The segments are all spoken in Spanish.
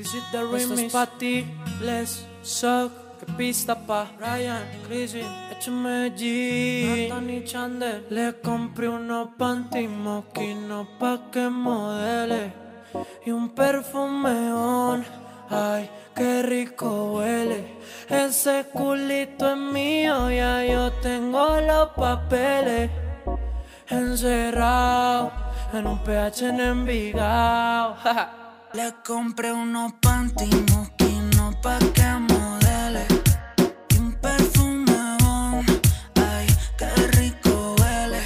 This is the remix. pa' ti, let's suck. Que pista pa' Ryan, Chrissy, échame G. Anthony Chandler. Le compré unos panty moquinos pa' que modele. Y un perfumeón. Ay, qué rico huele. Ese culito es mío, ya yo tengo los papeles. Encerrado en un PH en Envigado. Le compré unos panty mosquinos pa' que modele. Y un perfume Ay, qué rico huele.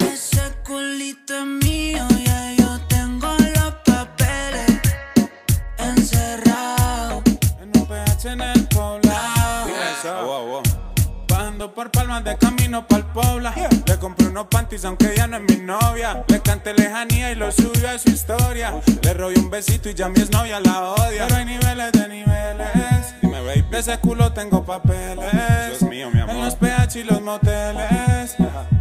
Ese culito es mío, ya yo tengo los papeles. Encerrado en un PH en el poblado. Wow, Bajando por palmas de camino pa'l pobla. Compré unos panties aunque ya no es mi novia. Le canté lejanía y lo subió a su historia. Le robé un besito y ya mi novia la odia. Pero hay niveles de niveles. Dime, baby. De ese culo tengo papeles. Dios mío, mi amor. En los PH y los moteles.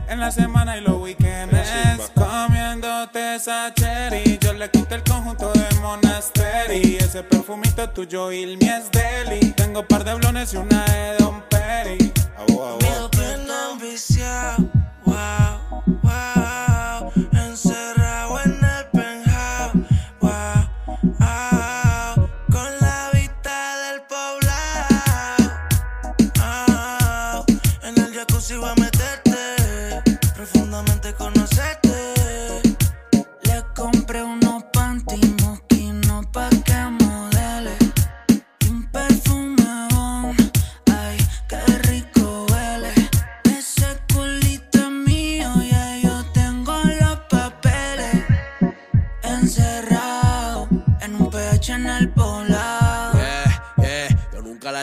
En la semana y los weekends. Comiéndote esa cherry. Yo le quité el conjunto de Monastery. Ese perfumito tuyo y el mío es deli. Tengo par de blones y una de Don Perry. Un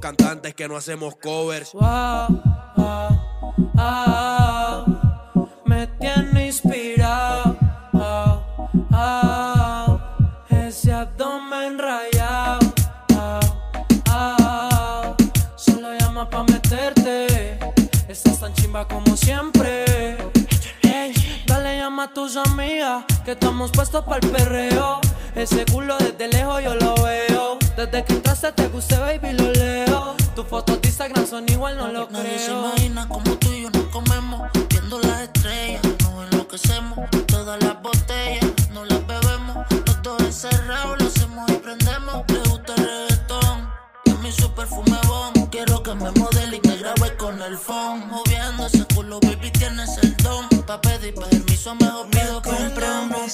cantantes que no hacemos covers. Wow, wow, wow, me tiene inspirado. Wow, ese abdomen rayado. Solo llama pa' meterte. Estás tan chimba como siempre. Dale llama a tus amigas que estamos puestos para el perreo. Ese culo desde lejos yo lo. Desde que entraste te gusté, baby, lo leo. Tus fotos de Instagram son igual, no lo Nadie se creo. imagina como tú y yo nos comemos. Viendo las estrellas, nos enloquecemos. Todas las botellas, no las bebemos. Los dos encerrados, lo hacemos y prendemos. Le gusta el reggaetón, y mi super perfume bon. Quiero que me modele y me grabe con el phone. Moviendo ese culo, baby, tienes el don. Pa' pedir permiso, mejor pido que compré unos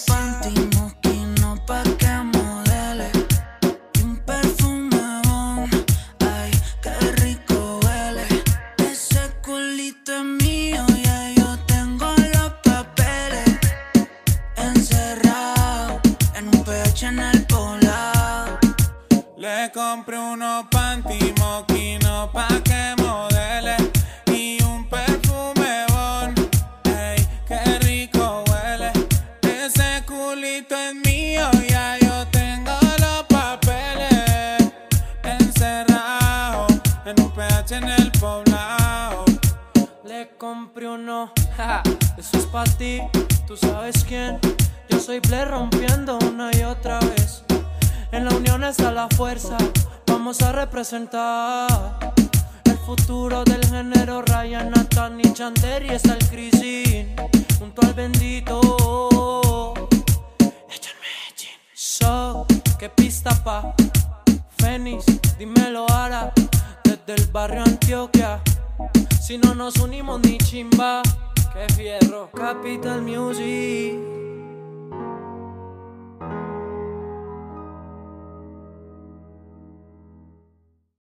Le compré unos panty moquinos pa' que modele y un perfume bon. Ey, qué rico huele. Ese culito es mío, ya yo tengo los papeles. Encerrado en un PH en el poblado. Le compré uno, ja, eso es pa' ti, tú sabes quién. Yo soy Blair rompiendo una y otra vez. En la unión está la fuerza, vamos a representar. El futuro del género Ryan, Nathan y Chander y está el Crisin, junto al bendito. So, qué pista pa' Fénix, dímelo ahora, desde el barrio Antioquia. Si no nos unimos ni chimba, qué fierro. Capital Music.